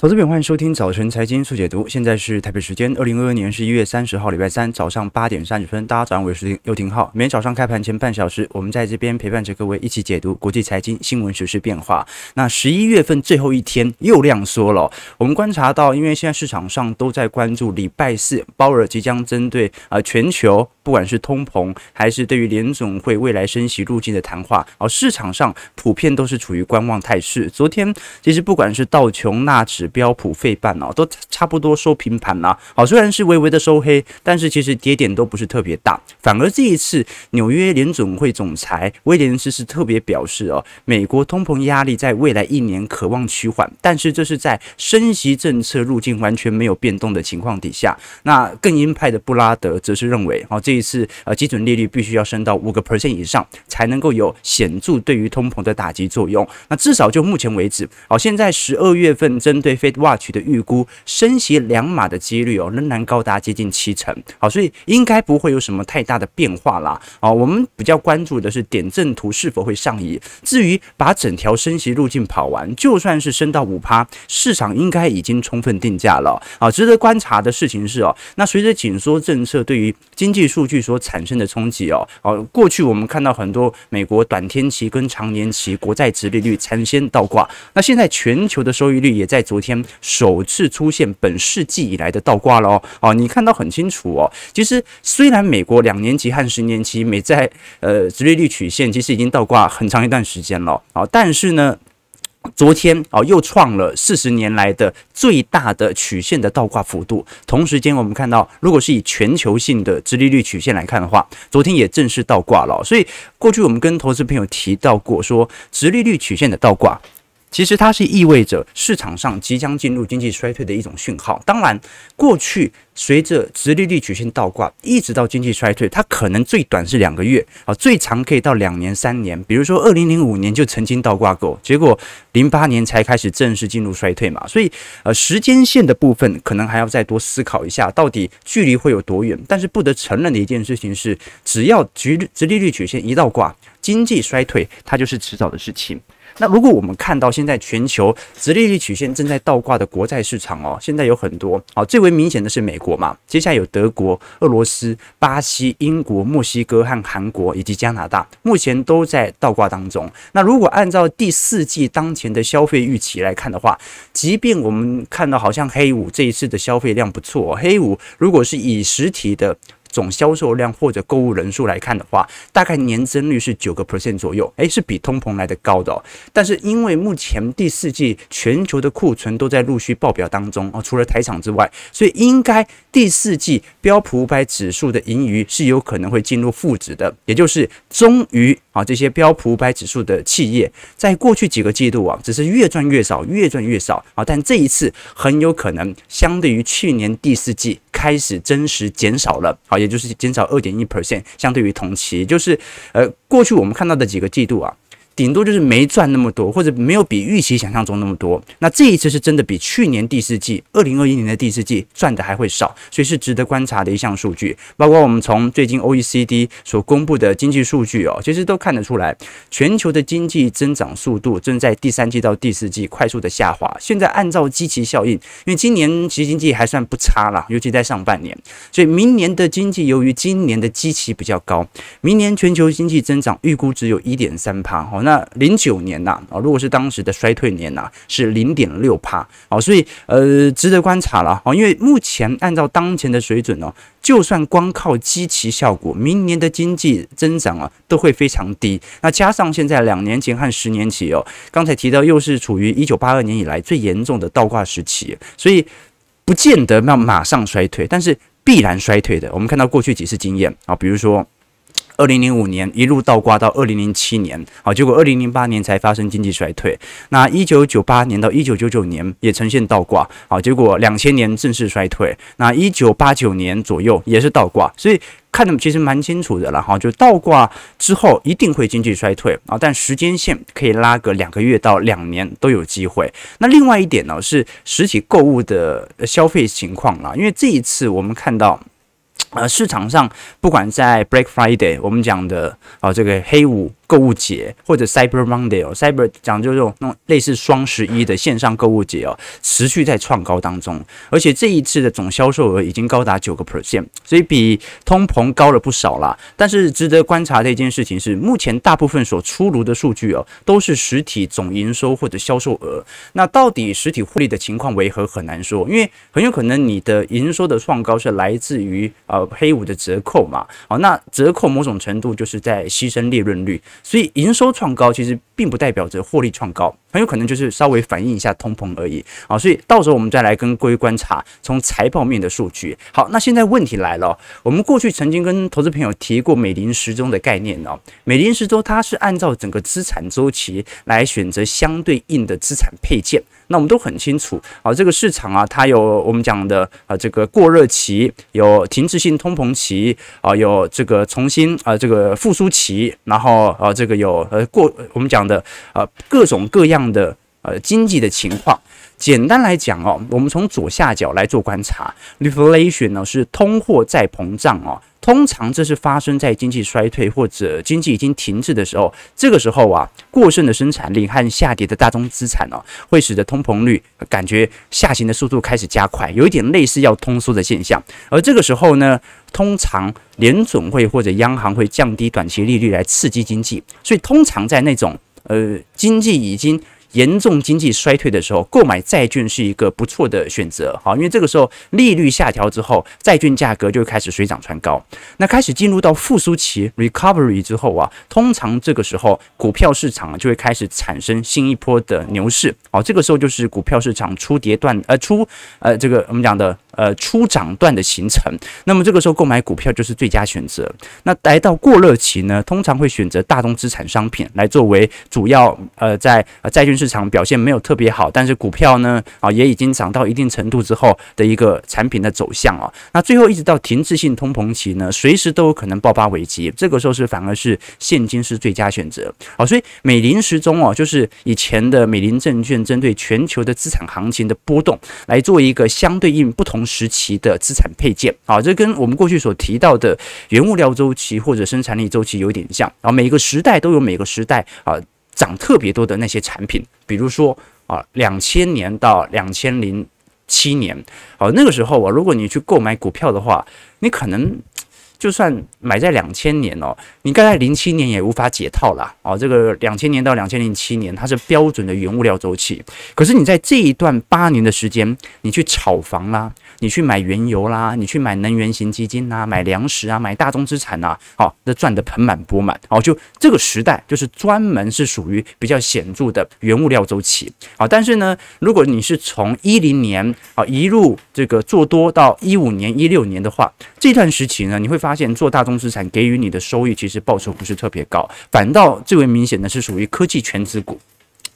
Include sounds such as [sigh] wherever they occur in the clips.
投资朋友，欢迎收听早晨财经速解读。现在是台北时间二零二二年十一月三十号，礼拜三早上八点三十分。大家早上好，我是刘廷浩。每天早上开盘前半小时，我们在这边陪伴着各位一起解读国际财经新闻、时事变化。那十一月份最后一天又量缩了。我们观察到，因为现在市场上都在关注礼拜四鲍尔即将针对啊全球，不管是通膨还是对于联总会未来升息路径的谈话，哦，市场上普遍都是处于观望态势。昨天其实不管是道琼纳指，标普费半哦，都差不多收平盘啦。好，虽然是微微的收黑，但是其实跌点都不是特别大。反而这一次，纽约联准会总裁威廉斯是特别表示哦，美国通膨压力在未来一年可望趋缓，但是这是在升息政策路径完全没有变动的情况底下。那更鹰派的布拉德则是认为，哦，这一次呃基准利率必须要升到五个 percent 以上，才能够有显著对于通膨的打击作用。那至少就目前为止，哦，现在十二月份针对 FedWatch 的预估升息两码的几率哦，仍然高达接近七成。好，所以应该不会有什么太大的变化啦。啊，我们比较关注的是点阵图是否会上移。至于把整条升息路径跑完，就算是升到五趴，市场应该已经充分定价了。啊，值得观察的事情是哦，那随着紧缩政策对于经济数据所产生的冲击哦，哦，过去我们看到很多美国短天期跟长年期国债殖利率产生倒挂，那现在全球的收益率也在昨天。天首次出现本世纪以来的倒挂了哦，哦，你看到很清楚哦。其实虽然美国两年期和十年期美债呃殖利率曲线其实已经倒挂很长一段时间了啊，但是呢，昨天哦又创了四十年来的最大的曲线的倒挂幅度。同时间我们看到，如果是以全球性的殖利率曲线来看的话，昨天也正式倒挂了。所以过去我们跟投资朋友提到过，说殖利率曲线的倒挂。其实它是意味着市场上即将进入经济衰退的一种讯号。当然，过去随着直利率曲线倒挂，一直到经济衰退，它可能最短是两个月啊，最长可以到两年、三年。比如说，二零零五年就曾经倒挂过，结果零八年才开始正式进入衰退嘛。所以，呃，时间线的部分可能还要再多思考一下，到底距离会有多远。但是不得承认的一件事情是，只要直直利率曲线一倒挂，经济衰退它就是迟早的事情。那如果我们看到现在全球殖利率曲线正在倒挂的国债市场哦，现在有很多啊，最为明显的是美国嘛，接下来有德国、俄罗斯、巴西、英国、墨西哥和韩国以及加拿大，目前都在倒挂当中。那如果按照第四季当前的消费预期来看的话，即便我们看到好像黑五这一次的消费量不错，黑五如果是以实体的。总销售量或者购物人数来看的话，大概年增率是九个 percent 左右，诶，是比通膨来的高的哦。但是因为目前第四季全球的库存都在陆续爆表当中哦，除了台厂之外，所以应该第四季标普五百指数的盈余是有可能会进入负值的，也就是终于啊这些标普五百指数的企业在过去几个季度啊只是越赚越少，越赚越少啊，但这一次很有可能相对于去年第四季开始真实减少了啊。也就是减少二点一 percent，相对于同期，就是呃，过去我们看到的几个季度啊。顶多就是没赚那么多，或者没有比预期想象中那么多。那这一次是真的比去年第四季，二零二一年的第四季赚的还会少，所以是值得观察的一项数据。包括我们从最近 OECD 所公布的经济数据哦，其实都看得出来，全球的经济增长速度正在第三季到第四季快速的下滑。现在按照基期效应，因为今年其实经济还算不差啦，尤其在上半年，所以明年的经济由于今年的基期比较高，明年全球经济增长预估只有一点三趴哦。那零九年呐，啊，如果是当时的衰退年呐，是零点六趴，哦，所以呃，值得观察了，哦，因为目前按照当前的水准哦，就算光靠基期效果，明年的经济增长啊，都会非常低。那加上现在两年前和十年期哦，刚才提到又是处于一九八二年以来最严重的倒挂时期，所以不见得要马上衰退，但是必然衰退的。我们看到过去几次经验啊，比如说。二零零五年一路倒挂到二零零七年，好，结果二零零八年才发生经济衰退。那一九九八年到一九九九年也呈现倒挂，好，结果两千年正式衰退。那一九八九年左右也是倒挂，所以看得其实蛮清楚的了哈。就倒挂之后一定会经济衰退啊，但时间线可以拉个两个月到两年都有机会。那另外一点呢是实体购物的消费情况啦，因为这一次我们看到。呃，市场上不管在 Break Friday，我们讲的啊、这个黑五购物节或者 Cyber Monday 哦，Cyber 讲就是这种那种类似双十一的线上购物节哦，持续在创高当中，而且这一次的总销售额已经高达九个 percent，所以比通膨高了不少啦。但是值得观察的一件事情是，目前大部分所出炉的数据哦，都是实体总营收或者销售额。那到底实体获利的情况为何很难说，因为很有可能你的营收的创高是来自于呃黑五的折扣嘛，好，那折扣某种程度就是在牺牲利润率。所以营收创高其实并不代表着获利创高，很有可能就是稍微反映一下通膨而已啊。所以到时候我们再来跟各位观察从财报面的数据。好，那现在问题来了，我们过去曾经跟投资朋友提过美林时钟的概念哦。美林时钟它是按照整个资产周期来选择相对应的资产配件。那我们都很清楚啊，这个市场啊，它有我们讲的啊，这个过热期，有停滞性通膨期啊，有这个重新啊，这个复苏期，然后啊，这个有呃过我们讲的呃各种各样样的呃经济的情况。简单来讲哦，我们从左下角来做观察，reflation 呢是通货再膨胀哦。通常这是发生在经济衰退或者经济已经停滞的时候，这个时候啊，过剩的生产力和下跌的大宗资产哦，会使得通膨率感觉下行的速度开始加快，有一点类似要通缩的现象。而这个时候呢，通常联准会或者央行会降低短期利率来刺激经济，所以通常在那种呃经济已经严重经济衰退的时候，购买债券是一个不错的选择，好，因为这个时候利率下调之后，债券价格就会开始水涨船高。那开始进入到复苏期 （recovery） 之后啊，通常这个时候股票市场就会开始产生新一波的牛市，好，这个时候就是股票市场出跌段呃出呃这个我们讲的呃初涨段的形成。那么这个时候购买股票就是最佳选择。那来到过热期呢，通常会选择大宗资产商品来作为主要呃在债券。市场表现没有特别好，但是股票呢啊也已经涨到一定程度之后的一个产品的走向啊，那最后一直到停滞性通膨期呢，随时都有可能爆发危机，这个时候是反而是现金是最佳选择啊，所以美林时钟哦，就是以前的美林证券针对全球的资产行情的波动来做一个相对应不同时期的资产配件啊，这跟我们过去所提到的原物料周期或者生产力周期有点像啊，每个时代都有每个时代啊。涨特别多的那些产品，比如说啊，两千年到两千零七年，哦，那个时候啊，如果你去购买股票的话，你可能就算买在两千年哦，你该在零七年也无法解套了哦。这个两千年到两千零七年，它是标准的原物料周期，可是你在这一段八年的时间，你去炒房啦。你去买原油啦，你去买能源型基金啊，买粮食啊，买大宗资产啊，好，那赚得盆满钵满。哦，就这个时代就是专门是属于比较显著的原物料周期。好，但是呢，如果你是从一零年啊一路这个做多到一五年、一六年的话，这段时期呢，你会发现做大宗资产给予你的收益其实报酬不是特别高，反倒最为明显的是属于科技全值股。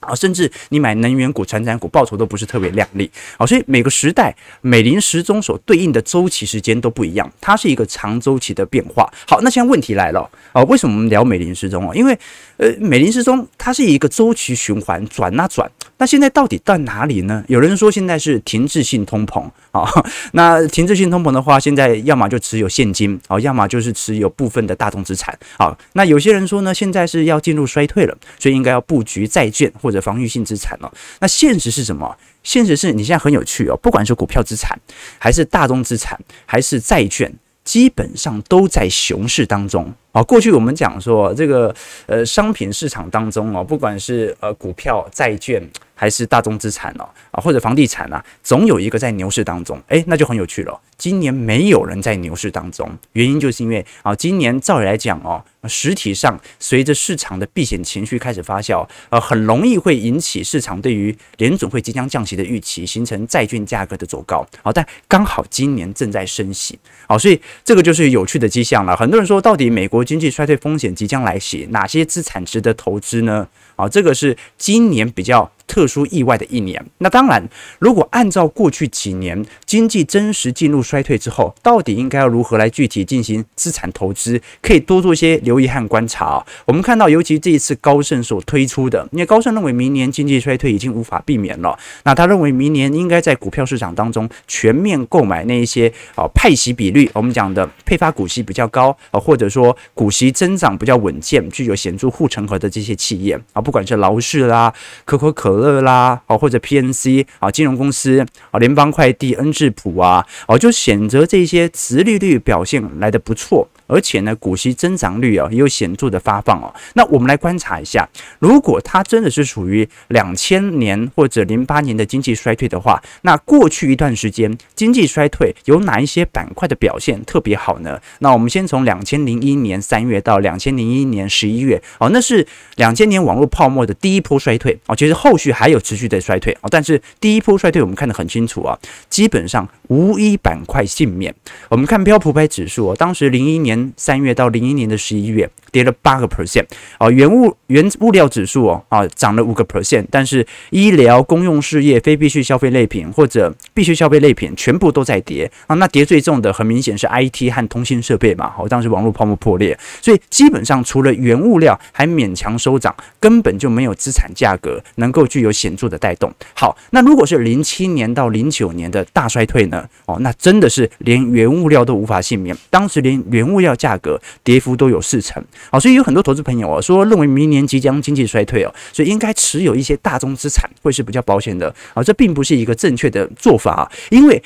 啊，甚至你买能源股、传产股，报酬都不是特别亮丽。好，所以每个时代美林时钟所对应的周期时间都不一样，它是一个长周期的变化。好，那现在问题来了啊，为什么我们聊美林时钟啊？因为呃，美林时钟它是一个周期循环转啊转，那现在到底到哪里呢？有人说现在是停滞性通膨啊，那停滞性通膨的话，现在要么就持有现金啊，要么就是持有部分的大宗资产啊。那有些人说呢，现在是要进入衰退了，所以应该要布局债券或者防御性资产哦，那现实是什么？现实是你现在很有趣哦，不管是股票资产，还是大宗资产，还是债券，基本上都在熊市当中。啊，过去我们讲说这个呃商品市场当中哦，不管是呃股票、债券还是大宗资产哦，啊或者房地产啊，总有一个在牛市当中。诶，那就很有趣了。今年没有人在牛市当中，原因就是因为啊，今年照理来讲哦，实体上随着市场的避险情绪开始发酵，呃，很容易会引起市场对于联准会即将降息的预期，形成债券价格的走高。好，但刚好今年正在升息，好，所以这个就是有趣的迹象了。很多人说，到底美国经济衰退风险即将来袭，哪些资产值得投资呢？啊，这个是今年比较特殊意外的一年。那当然，如果按照过去几年经济真实进入衰退之后，到底应该要如何来具体进行资产投资？可以多做一些留意和观察哦。我们看到，尤其这一次高盛所推出的，因为高盛认为明年经济衰退已经无法避免了，那他认为明年应该在股票市场当中全面购买那一些啊派息比率，我们讲的配发股息比较高啊，或者说股息增长比较稳健、具有显著护城河的这些企业啊，不管是劳氏啦、可口可可乐啦，哦或者 PNC 啊金融公司啊联邦快递、恩智浦啊，哦就选择这些殖利率表现来的不错。而且呢，股息增长率啊也有显著的发放哦。那我们来观察一下，如果它真的是属于两千年或者零八年的经济衰退的话，那过去一段时间经济衰退有哪一些板块的表现特别好呢？那我们先从两千零一年三月到两千零一年十一月哦，那是两千年网络泡沫的第一波衰退哦。其实后续还有持续的衰退哦，但是第一波衰退我们看得很清楚啊，基本上无一板块幸免。我们看标普百指数哦，当时零一年。年三月到零一年的十一月，跌了八个 percent 啊，原物原物料指数哦啊涨了五个 percent，但是医疗、公用事业、非必需消费类品或者必需消费类品全部都在跌啊。那跌最重的很明显是 IT 和通信设备嘛，好，当时网络泡沫破裂，所以基本上除了原物料还勉强收涨，根本就没有资产价格能够具有显著的带动。好，那如果是零七年到零九年的大衰退呢？哦，那真的是连原物料都无法幸免，当时连原物料。价格跌幅都有四成，啊，所以有很多投资朋友哦说认为明年即将经济衰退哦，所以应该持有一些大宗资产会是比较保险的啊，这并不是一个正确的做法啊，因为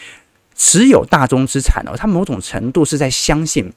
持有大宗资产哦，它某种程度是在相信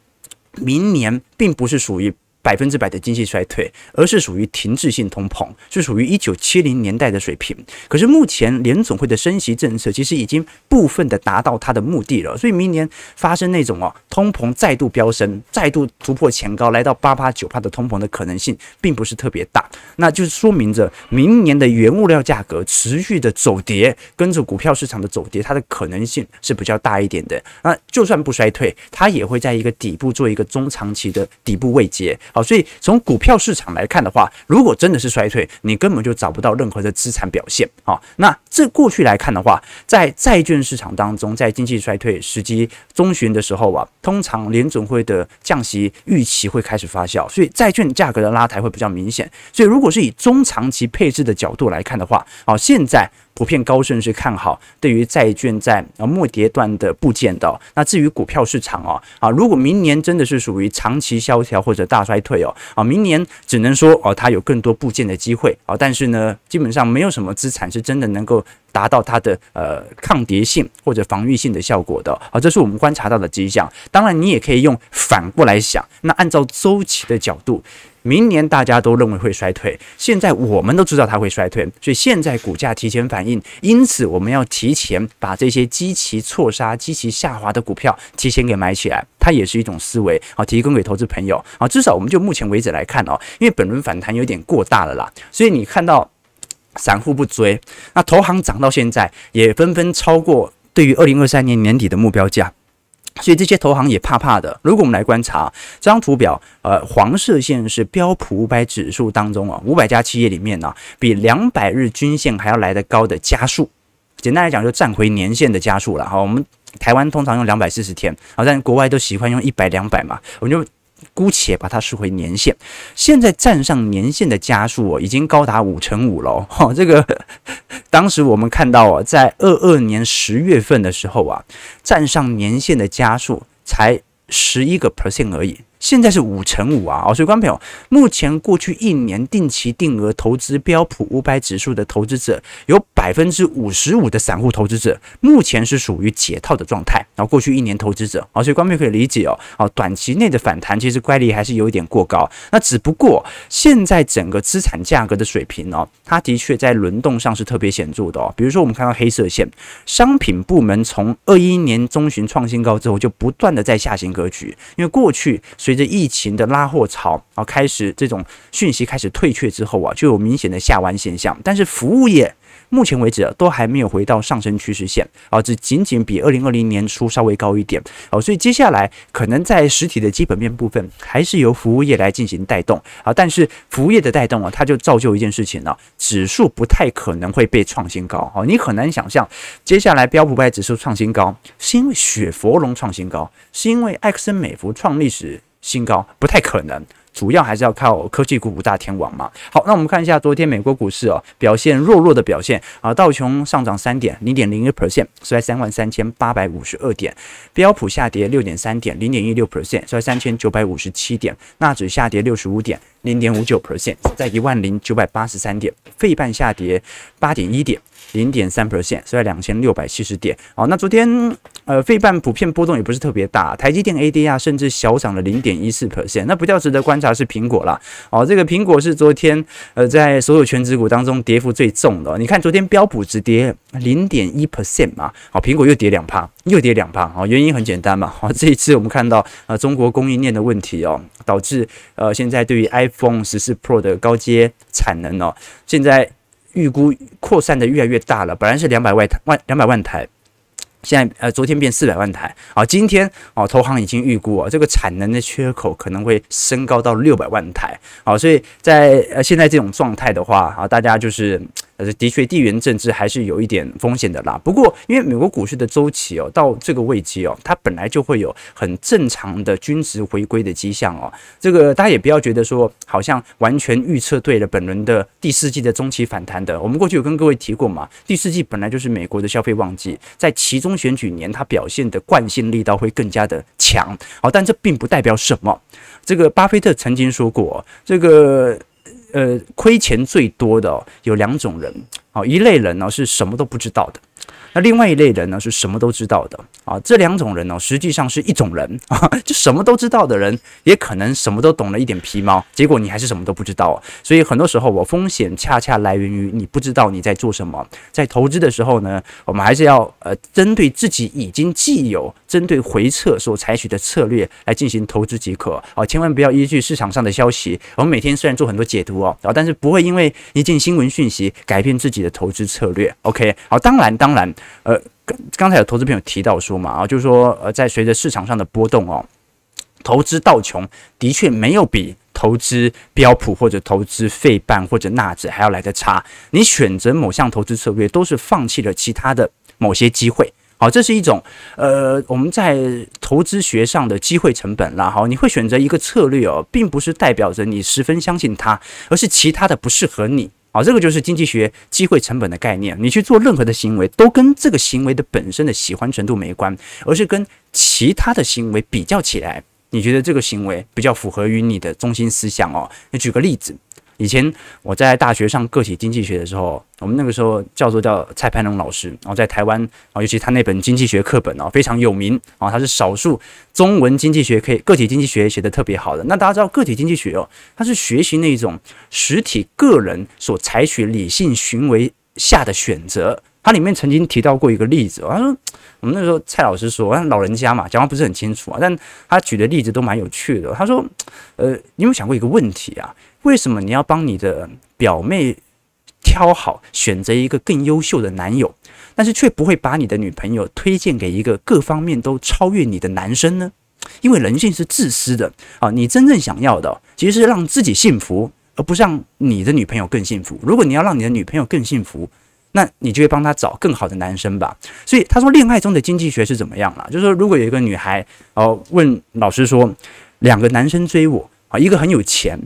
明年并不是属于。百分之百的经济衰退，而是属于停滞性通膨，是属于一九七零年代的水平。可是目前联总会的升息政策其实已经部分的达到它的目的了，所以明年发生那种哦通膨再度飙升，再度突破前高，来到八八九帕的通膨的可能性并不是特别大。那就是说明着明年的原物料价格持续的走跌，跟着股票市场的走跌，它的可能性是比较大一点的。那就算不衰退，它也会在一个底部做一个中长期的底部位阶。好，所以从股票市场来看的话，如果真的是衰退，你根本就找不到任何的资产表现。好，那这过去来看的话，在债券市场当中，在经济衰退时机中旬的时候啊，通常联总会的降息预期会开始发酵，所以债券价格的拉抬会比较明显。所以如果是以中长期配置的角度来看的话，好，现在。普遍高盛是看好对于债券在啊末跌段的部件的。那至于股票市场哦啊，如果明年真的是属于长期萧条或者大衰退哦啊，明年只能说哦它有更多部件的机会啊，但是呢，基本上没有什么资产是真的能够达到它的呃抗跌性或者防御性的效果的啊，这是我们观察到的迹象。当然，你也可以用反过来想，那按照周期的角度。明年大家都认为会衰退，现在我们都知道它会衰退，所以现在股价提前反应，因此我们要提前把这些积极错杀、积极下滑的股票提前给买起来，它也是一种思维，好，提供给投资朋友，啊，至少我们就目前为止来看哦，因为本轮反弹有点过大了啦，所以你看到散户不追，那投行涨到现在也纷纷超过对于二零二三年年底的目标价。所以这些投行也怕怕的。如果我们来观察这张图表，呃，黄色线是标普五百指数当中啊，五百家企业里面呢、啊，比两百日均线还要来得高的加速。简单来讲，就站回年线的加速了。好，我们台湾通常用两百四十天，好，但国外都喜欢用一百两百嘛，我们就。姑且把它视为年限，现在站上年限的加数哦，已经高达五成五了。哦，[laughs] 这个 [laughs] 当时我们看到啊，在二二年十月份的时候啊，站上年限的加数才十一个 percent 而已。现在是五成五啊！哦，所以观众朋友，目前过去一年定期定额投资标普五百指数的投资者，有百分之五十五的散户投资者，目前是属于解套的状态。然后过去一年投资者，哦，所以观众朋友可以理解哦，哦，短期内的反弹其实乖离还是有一点过高。那只不过现在整个资产价格的水平哦，它的确在轮动上是特别显著的哦。比如说我们看到黑色线，商品部门从二一年中旬创新高之后，就不断的在下行格局，因为过去。随着疫情的拉货潮啊，开始这种讯息开始退却之后啊，就有明显的下弯现象。但是服务业目前为止，都还没有回到上升趋势线啊，只仅仅比二零二零年初稍微高一点哦，所以接下来可能在实体的基本面部分，还是由服务业来进行带动啊，但是服务业的带动啊，它就造就一件事情呢，指数不太可能会被创新高哦，你很难想象接下来标普五百指数创新高，是因为雪佛龙创新高，是因为埃克森美孚创历史新高，不太可能。主要还是要靠科技股五大天王嘛。好，那我们看一下昨天美国股市哦，表现弱弱的表现啊，道琼上涨三点零点零一 percent，收在三万三千八百五十二点；标普下跌六点三点零点一六 percent，收在三千九百五十七点；纳指下跌六十五点零点五九 percent，在一万零九百八十三点；费半下跌八点一点。零点三 percent，是在两千六百七十点。哦，那昨天呃，费半普遍波动也不是特别大，台积电 ADR 甚至小涨了零点一四 percent。那比较值得观察是苹果啦。哦，这个苹果是昨天呃，在所有权值股当中跌幅最重的。你看昨天标普只跌零点一 percent 嘛，好，苹果又跌两趴，又跌两趴。哦，原因很简单嘛。哦，这一次我们看到呃，中国供应链的问题哦，导致呃，现在对于 iPhone 十四 Pro 的高阶产能哦，现在。预估扩散的越来越大了，本来是两百万台，万两百万台，现在呃昨天变四百万台，啊，今天哦，投行已经预估啊，这个产能的缺口可能会升高到六百万台，好，所以在呃现在这种状态的话，啊，大家就是。呃，的确，地缘政治还是有一点风险的啦。不过，因为美国股市的周期哦，到这个位置哦，它本来就会有很正常的均值回归的迹象哦。这个大家也不要觉得说，好像完全预测对了本轮的第四季的中期反弹的。我们过去有跟各位提过嘛，第四季本来就是美国的消费旺季，在其中选举年，它表现的惯性力道会更加的强。好，但这并不代表什么。这个巴菲特曾经说过，这个。呃，亏钱最多的，有两种人，哦，一类人呢是什么都不知道的。那另外一类人呢，是什么都知道的啊？这两种人呢，实际上是一种人啊，[laughs] 就什么都知道的人，也可能什么都懂了一点皮毛，结果你还是什么都不知道。所以很多时候，我风险恰恰来源于你不知道你在做什么。在投资的时候呢，我们还是要呃，针对自己已经既有针对回撤所采取的策略来进行投资即可啊，千万不要依据市场上的消息。我们每天虽然做很多解读哦，啊，但是不会因为一件新闻讯息改变自己的投资策略。OK，好，当然，当然。呃，刚刚才有投资朋友提到说嘛，啊，就是说，呃，在随着市场上的波动哦，投资道琼的确没有比投资标普或者投资费半或者纳指还要来的差。你选择某项投资策略，都是放弃了其他的某些机会。好，这是一种呃，我们在投资学上的机会成本啦。好，你会选择一个策略哦，并不是代表着你十分相信它，而是其他的不适合你。好，这个就是经济学机会成本的概念。你去做任何的行为，都跟这个行为的本身的喜欢程度没关，而是跟其他的行为比较起来，你觉得这个行为比较符合于你的中心思想哦。你举个例子。以前我在大学上个体经济学的时候，我们那个时候叫做叫蔡攀龙老师，然后在台湾啊，尤其他那本经济学课本啊非常有名啊，他是少数中文经济学可以个体经济学写得特别好的。那大家知道个体经济学哦，它是学习那种实体个人所采取理性行为下的选择。他里面曾经提到过一个例子，他说我们那时候蔡老师说，老人家嘛讲话不是很清楚啊，但他举的例子都蛮有趣的。他说，呃，你有没有想过一个问题啊？为什么你要帮你的表妹挑好，选择一个更优秀的男友，但是却不会把你的女朋友推荐给一个各方面都超越你的男生呢？因为人性是自私的啊！你真正想要的其实是让自己幸福，而不是让你的女朋友更幸福。如果你要让你的女朋友更幸福，那你就会帮他找更好的男生吧。所以他说，恋爱中的经济学是怎么样了？就是说，如果有一个女孩哦问老师说，两个男生追我啊，一个很有钱。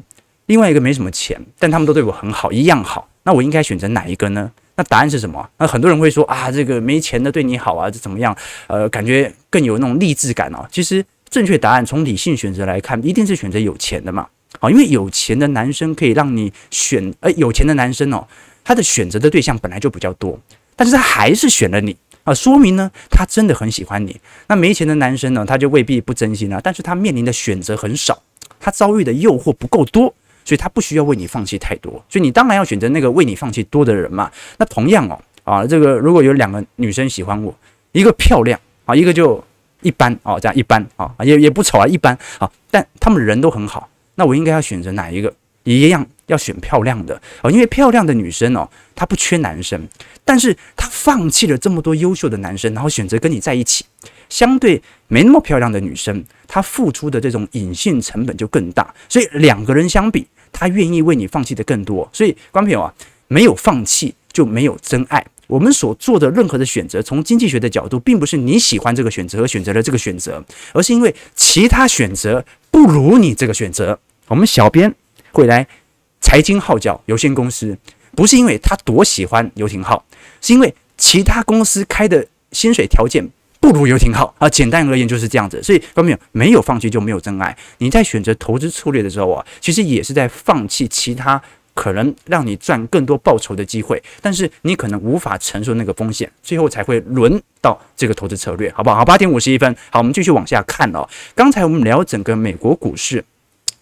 另外一个没什么钱，但他们都对我很好，一样好。那我应该选择哪一个呢？那答案是什么？那很多人会说啊，这个没钱的对你好啊，这怎么样？呃，感觉更有那种励志感哦。其实正确答案从理性选择来看，一定是选择有钱的嘛。好，因为有钱的男生可以让你选，呃，有钱的男生哦，他的选择的对象本来就比较多，但是他还是选了你啊，说明呢，他真的很喜欢你。那没钱的男生呢，他就未必不真心了，但是他面临的选择很少，他遭遇的诱惑不够多。所以他不需要为你放弃太多，所以你当然要选择那个为你放弃多的人嘛。那同样哦，啊，这个如果有两个女生喜欢我，一个漂亮啊，一个就一般哦，这样一般啊，也也不丑啊，一般啊，但他们人都很好，那我应该要选择哪一个？一样要选漂亮的哦，因为漂亮的女生哦，她不缺男生，但是她放弃了这么多优秀的男生，然后选择跟你在一起。相对没那么漂亮的女生，她付出的这种隐性成本就更大，所以两个人相比，她愿意为你放弃的更多。所以，观众朋友啊，没有放弃就没有真爱。我们所做的任何的选择，从经济学的角度，并不是你喜欢这个选择而选择了这个选择，而是因为其他选择不如你这个选择。我们小编会来财经号角有限公司，不是因为他多喜欢游艇号，是因为其他公司开的薪水条件不如游艇号啊。简单而言就是这样子。所以，观众朋友没有放弃就没有真爱。你在选择投资策略的时候啊，其实也是在放弃其他。可能让你赚更多报酬的机会，但是你可能无法承受那个风险，最后才会轮到这个投资策略，好不好？好，八点五十一分，好，我们继续往下看哦。刚才我们聊整个美国股市。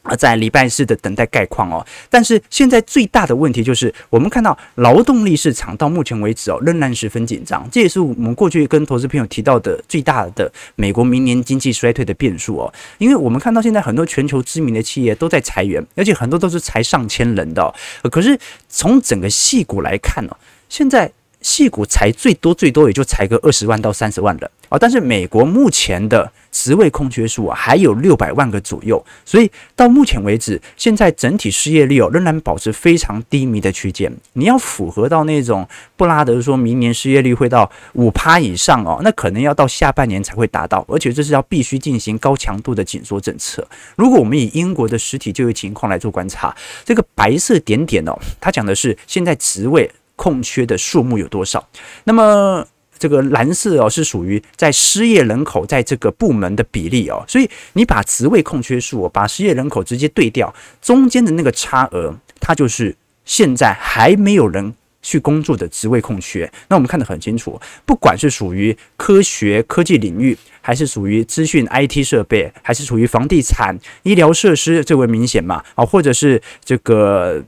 啊，在礼拜四的等待概况哦，但是现在最大的问题就是，我们看到劳动力市场到目前为止哦，仍然十分紧张，这也是我们过去跟投资朋友提到的最大的美国明年经济衰退的变数哦。因为我们看到现在很多全球知名的企业都在裁员，而且很多都是裁上千人的。可是从整个矽谷来看呢，现在矽谷裁最多最多也就裁个二十万到三十万人啊，但是美国目前的。职位空缺数啊，还有六百万个左右，所以到目前为止，现在整体失业率哦，仍然保持非常低迷的区间。你要符合到那种布拉德说明年失业率会到五趴以上哦，那可能要到下半年才会达到，而且这是要必须进行高强度的紧缩政策。如果我们以英国的实体就业情况来做观察，这个白色点点哦，它讲的是现在职位空缺的数目有多少，那么。这个蓝色哦，是属于在失业人口在这个部门的比例哦，所以你把职位空缺数，把失业人口直接对掉，中间的那个差额，它就是现在还没有人去工作的职位空缺。那我们看得很清楚，不管是属于科学科技领域，还是属于资讯 IT 设备，还是属于房地产、医疗设施，最为明显嘛，啊，或者是这个。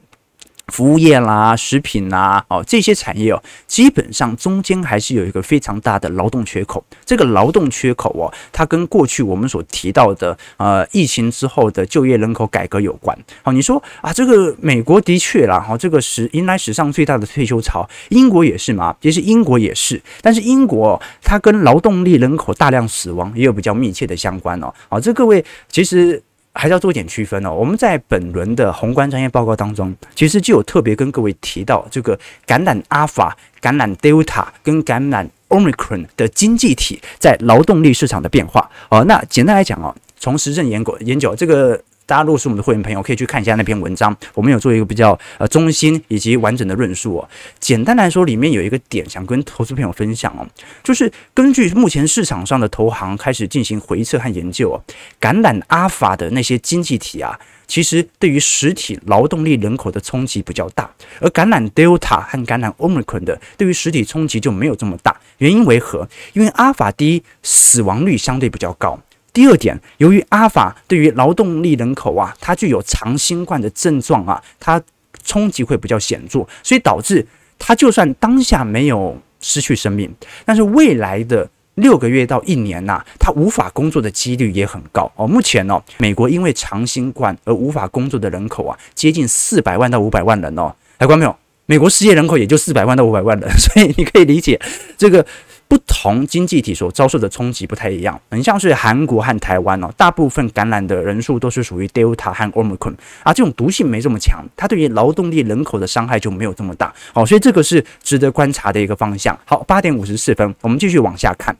服务业啦、食品啦，哦，这些产业哦，基本上中间还是有一个非常大的劳动缺口。这个劳动缺口哦，它跟过去我们所提到的呃疫情之后的就业人口改革有关。好，你说啊，这个美国的确啦，哈，这个是迎来史上最大的退休潮，英国也是嘛，其实英国也是，但是英国它跟劳动力人口大量死亡也有比较密切的相关哦。好，这各位其实。还是要做一点区分哦。我们在本轮的宏观专业报告当中，其实就有特别跟各位提到这个感染阿法、感染 Delta 跟感染 Omicron 的经济体在劳动力市场的变化哦。那简单来讲哦，从实证研究研究这个。大家如果是我们的会员朋友，可以去看一下那篇文章，我们有做一个比较呃中心以及完整的论述哦。简单来说，里面有一个点想跟投资朋友分享哦，就是根据目前市场上的投行开始进行回测和研究哦，感染阿法的那些经济体啊，其实对于实体劳动力人口的冲击比较大，而感染 Delta 和感染 Omicron 的对于实体冲击就没有这么大。原因为何？因为阿法第一死亡率相对比较高。第二点，由于阿法对于劳动力人口啊，它具有长新冠的症状啊，它冲击会比较显著，所以导致它就算当下没有失去生命，但是未来的六个月到一年呐、啊，它无法工作的几率也很高哦。目前哦，美国因为长新冠而无法工作的人口啊，接近四百万到五百万人哦。来，观众朋友，美国失业人口也就四百万到五百万人，所以你可以理解这个。不同经济体所遭受的冲击不太一样，很像是韩国和台湾哦，大部分感染的人数都是属于 Delta 和 Omicron 啊，这种毒性没这么强，它对于劳动力人口的伤害就没有这么大，好，所以这个是值得观察的一个方向。好，八点五十四分，我们继续往下看。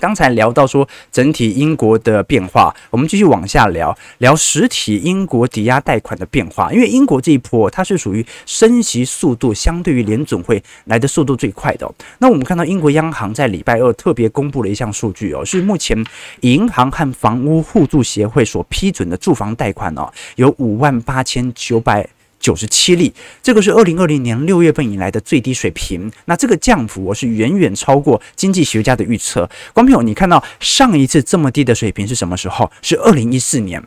刚才聊到说整体英国的变化，我们继续往下聊聊实体英国抵押贷款的变化。因为英国这一波它是属于升息速度相对于联准会来的速度最快的。那我们看到英国央行在礼拜二特别公布了一项数据哦，是目前银行和房屋互助协会所批准的住房贷款哦，有五万八千九百。九十七例，这个是二零二零年六月份以来的最低水平。那这个降幅我是远远超过经济学家的预测。观众朋友，你看到上一次这么低的水平是什么时候？是二零一四年。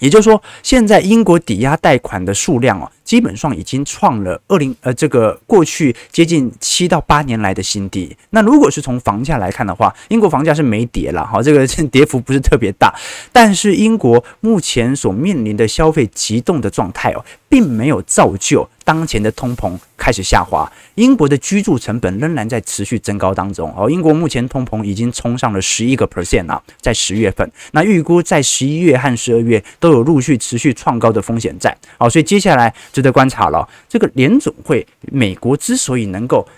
也就是说，现在英国抵押贷款的数量哦，基本上已经创了二零呃这个过去接近七到八年来的新低。那如果是从房价来看的话，英国房价是没跌了，哈，这个 [laughs] 跌幅不是特别大。但是英国目前所面临的消费急冻的状态哦，并没有造就当前的通膨开始下滑。英国的居住成本仍然在持续增高当中哦。英国目前通膨已经冲上了十一个 percent 了，在十月份。那预估在十一月和十二月都有陆续持续创高的风险在。好，所以接下来值得观察了。这个联总会，美国之所以能够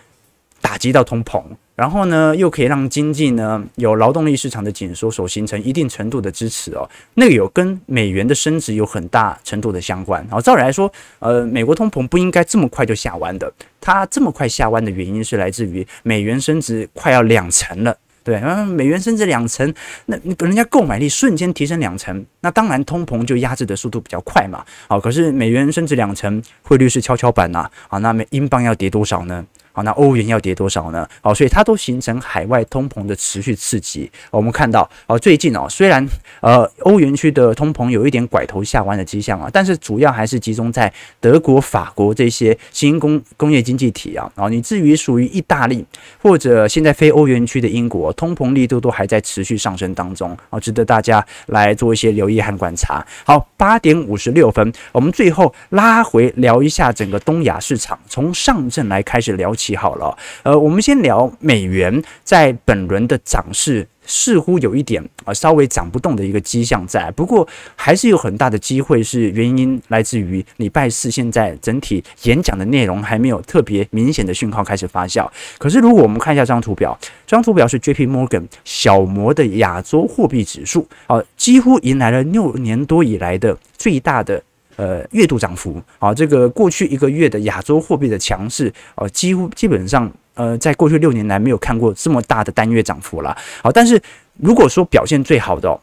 打击到通膨。然后呢，又可以让经济呢有劳动力市场的紧缩所形成一定程度的支持哦，那个有跟美元的升值有很大程度的相关。然后照理来说，呃，美国通膨不应该这么快就下弯的，它这么快下弯的原因是来自于美元升值快要两成了，对，嗯，美元升值两成，那人家购买力瞬间提升两成，那当然通膨就压制的速度比较快嘛。好，可是美元升值两成，汇率是跷跷板呐，好，那美英镑要跌多少呢？好，那欧元要跌多少呢？好，所以它都形成海外通膨的持续刺激。我们看到，哦，最近哦，虽然呃欧元区的通膨有一点拐头下弯的迹象啊，但是主要还是集中在德国、法国这些新工工业经济体啊。啊，你至于属于意大利或者现在非欧元区的英国，通膨力度都还在持续上升当中啊，值得大家来做一些留意和观察。好，八点五十六分，我们最后拉回聊一下整个东亚市场，从上证来开始聊起。好了，呃，我们先聊美元在本轮的涨势似乎有一点啊稍微涨不动的一个迹象在，不过还是有很大的机会是原因来自于礼拜四现在整体演讲的内容还没有特别明显的讯号开始发酵。可是如果我们看一下这张图表，这张图表是 JP Morgan 小摩的亚洲货币指数啊，几乎迎来了六年多以来的最大的。呃，月度涨幅啊，这个过去一个月的亚洲货币的强势啊，几乎基本上呃，在过去六年来没有看过这么大的单月涨幅了。好，但是如果说表现最好的。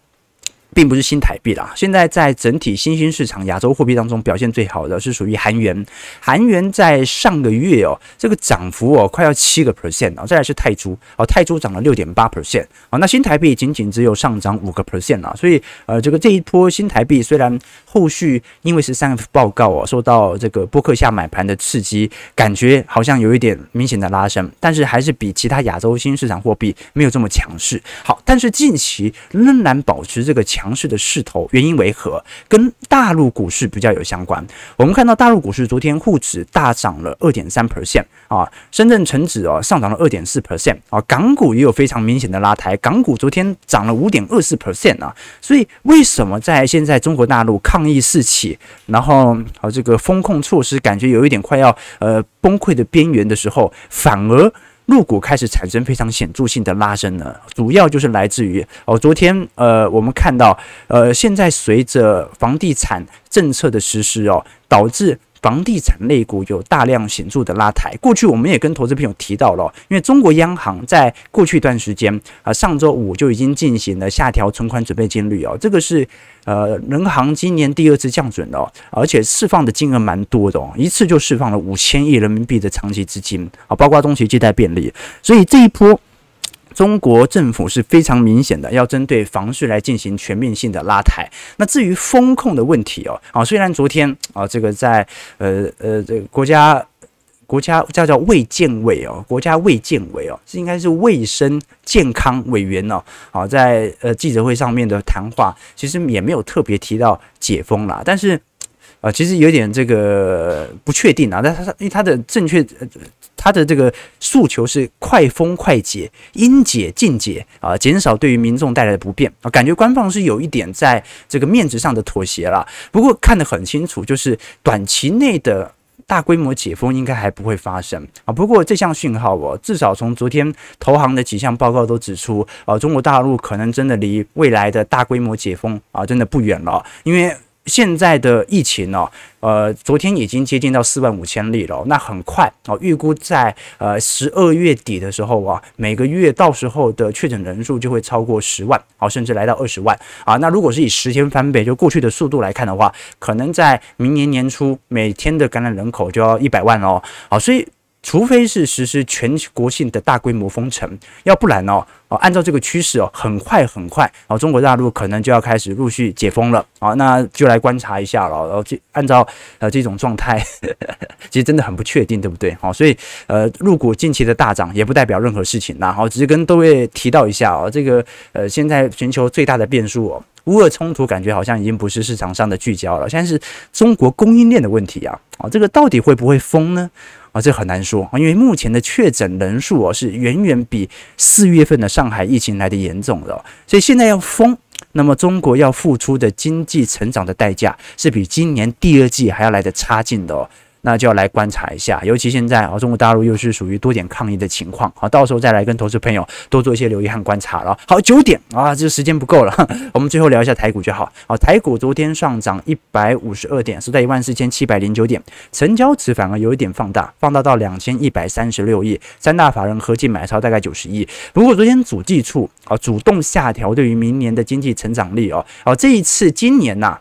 并不是新台币啦，现在在整体新兴市场亚洲货币当中表现最好的是属于韩元，韩元在上个月哦，这个涨幅哦快要七个 percent 哦，再来是泰铢。哦，泰铢涨了六点八 percent 哦，那新台币仅仅只有上涨五个 percent 啊，所以呃这个这一波新台币虽然后续因为十三 F 报告哦受到这个波克下买盘的刺激，感觉好像有一点明显的拉升，但是还是比其他亚洲新市场货币没有这么强势。好，但是近期仍然保持这个强。势的势头原因为何？跟大陆股市比较有相关。我们看到大陆股市昨天沪指大涨了二点三 percent 啊，深圳成指哦上涨了二点四 percent 啊，港股也有非常明显的拉抬，港股昨天涨了五点二四 percent 啊。所以为什么在现在中国大陆抗疫四起，然后啊这个风控措施感觉有一点快要呃崩溃的边缘的时候，反而入股开始产生非常显著性的拉升呢，主要就是来自于哦，昨天呃，我们看到呃，现在随着房地产政策的实施哦，导致。房地产类股有大量显著的拉抬。过去我们也跟投资朋友提到了，因为中国央行在过去一段时间啊，上周五就已经进行了下调存款准备金率哦，这个是呃人行今年第二次降准了，而且释放的金额蛮多的哦，一次就释放了五千亿人民币的长期资金啊，包括中期借贷便利，所以这一波。中国政府是非常明显的要针对房市来进行全面性的拉抬。那至于风控的问题哦，啊，虽然昨天啊，这个在呃呃这个国家国家叫叫卫健委哦，国家卫健委哦，是应该是卫生健康委员哦，好，在呃记者会上面的谈话，其实也没有特别提到解封啦，但是啊，其实有点这个不确定啊，但他因为他的正确。他的这个诉求是快封快解，应解尽解啊，减少对于民众带来的不便啊，感觉官方是有一点在这个面子上的妥协了。不过看得很清楚，就是短期内的大规模解封应该还不会发生啊。不过这项讯号哦，至少从昨天投行的几项报告都指出啊，中国大陆可能真的离未来的大规模解封啊，真的不远了，因为。现在的疫情呢，呃，昨天已经接近到四万五千例了。那很快哦，预估在呃十二月底的时候啊，每个月到时候的确诊人数就会超过十万，哦，甚至来到二十万啊。那如果是以十天翻倍，就过去的速度来看的话，可能在明年年初每天的感染人口就要一百万哦。好，所以。除非是实施全国性的大规模封城，要不然哦，哦，按照这个趋势哦，很快很快哦，中国大陆可能就要开始陆续解封了啊，那就来观察一下了。然后这按照呃这种状态，[laughs] 其实真的很不确定，对不对？好，所以呃，入股近期的大涨也不代表任何事情呐。好，只是跟各位提到一下哦，这个呃，现在全球最大的变数哦，乌俄冲突感觉好像已经不是市场上的聚焦了，现在是中国供应链的问题啊。啊，这个到底会不会封呢？啊，这很难说啊，因为目前的确诊人数啊是远远比四月份的上海疫情来的严重的，所以现在要封，那么中国要付出的经济成长的代价是比今年第二季还要来的差劲的哦。那就要来观察一下，尤其现在啊，中国大陆又是属于多点抗议的情况，好，到时候再来跟投资朋友多做一些留意和观察了。好，九点啊，这时间不够了，[laughs] 我们最后聊一下台股就好。好，台股昨天上涨一百五十二点，收在一万四千七百零九点，成交值反而有一点放大，放大到两千一百三十六亿，三大法人合计买超大概九十亿。不过昨天主计处啊主动下调对于明年的经济成长率哦，好，这一次今年呐、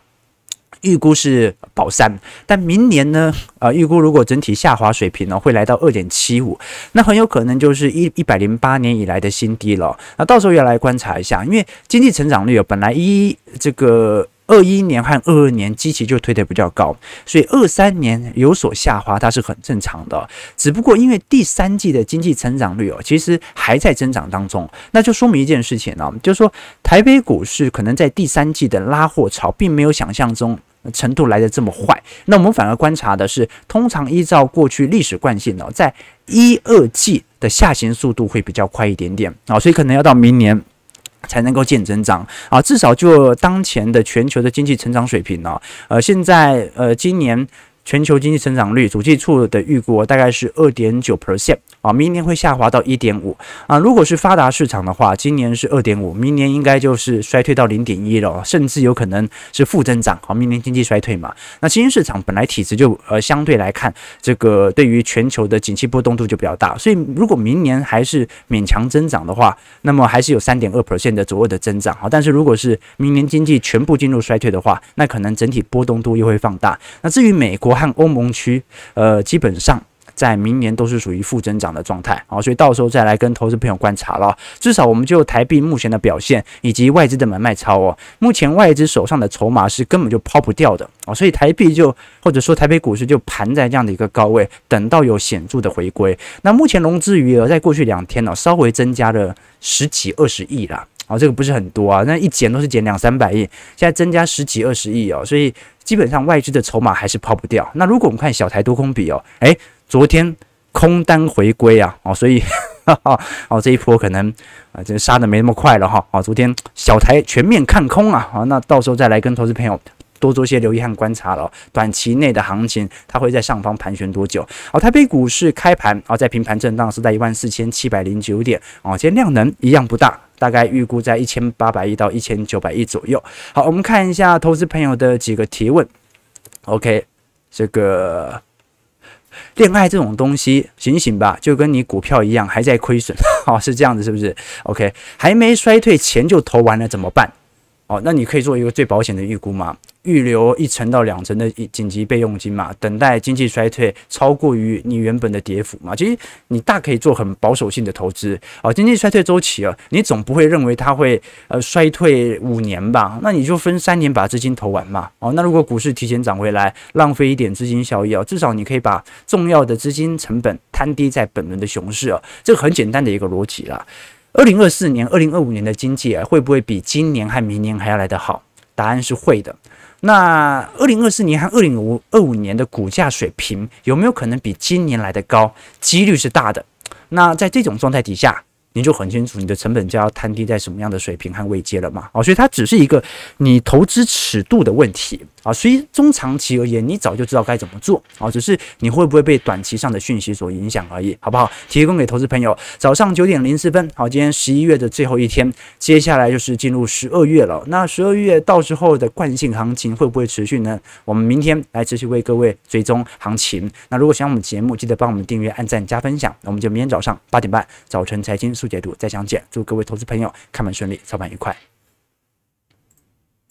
预估是保三，但明年呢？呃，预估如果整体下滑水平呢，会来到二点七五，那很有可能就是一一百零八年以来的新低了。那到时候要来观察一下，因为经济成长率哦，本来一这个二一年和二二年基期就推得比较高，所以二三年有所下滑，它是很正常的。只不过因为第三季的经济成长率哦，其实还在增长当中，那就说明一件事情呢，就是说台北股市可能在第三季的拉货潮，并没有想象中。程度来的这么快，那我们反而观察的是，通常依照过去历史惯性呢，在一二季的下行速度会比较快一点点啊，所以可能要到明年才能够见增长啊，至少就当前的全球的经济成长水平呢，呃，现在呃今年。全球经济成长率，主计处的预估大概是二点九 percent 啊，明年会下滑到一点五啊。如果是发达市场的话，今年是二点五，明年应该就是衰退到零点一了，甚至有可能是负增长。好，明年经济衰退嘛，那新兴市场本来体质就呃相对来看，这个对于全球的景气波动度就比较大，所以如果明年还是勉强增长的话，那么还是有三点二 percent 的左右的增长。好，但是如果是明年经济全部进入衰退的话，那可能整体波动度又会放大。那至于美国。和欧盟区，呃，基本上在明年都是属于负增长的状态啊，所以到时候再来跟投资朋友观察了。至少我们就台币目前的表现以及外资的买卖超哦，目前外资手上的筹码是根本就抛不掉的啊，所以台币就或者说台北股市就盘在这样的一个高位，等到有显著的回归。那目前融资余额在过去两天呢，稍微增加了十几二十亿啦。啊，这个不是很多啊，那一减都是减两三百亿，现在增加十几二十亿哦，所以基本上外资的筹码还是抛不掉。那如果我们看小台多空比哦，诶，昨天空单回归啊，哦，所以 [laughs] 哈哈，哦这一波可能啊，这杀的没那么快了哈，啊，昨天小台全面看空啊，好，那到时候再来跟投资朋友。多做些留意和观察了，短期内的行情它会在上方盘旋多久？好，台北股市开盘啊，在平盘震荡是在一万四千七百零九点啊，今天量能一样不大，大概预估在一千八百亿到一千九百亿左右。好，我们看一下投资朋友的几个提问。OK，这个恋爱这种东西，醒醒吧，就跟你股票一样，还在亏损，好，是这样子是不是？OK，还没衰退，钱就投完了，怎么办？哦，那你可以做一个最保险的预估嘛，预留一成到两成的紧急备用金嘛，等待经济衰退超过于你原本的跌幅嘛。其实你大可以做很保守性的投资。哦，经济衰退周期啊，你总不会认为它会呃衰退五年吧？那你就分三年把资金投完嘛。哦，那如果股市提前涨回来，浪费一点资金效益啊，至少你可以把重要的资金成本摊低在本轮的熊市啊，这个很简单的一个逻辑啦。二零二四年、二零二五年的经济啊，会不会比今年和明年还要来得好？答案是会的。那二零二四年和二零五二五年的股价水平有没有可能比今年来的高？几率是大的。那在这种状态底下，你就很清楚你的成本价要摊低在什么样的水平和位阶了嘛？哦，所以它只是一个你投资尺度的问题。啊，所以中长期而言，你早就知道该怎么做啊，只是你会不会被短期上的讯息所影响而已，好不好？提供给投资朋友。早上九点零四分，好，今天十一月的最后一天，接下来就是进入十二月了。那十二月到时候的惯性行情会不会持续呢？我们明天来持续为各位追踪行情。那如果喜欢我们节目，记得帮我们订阅、按赞、加分享。那我们就明天早上八点半，早晨财经速解读再相见。祝各位投资朋友开门顺利，操盘愉快。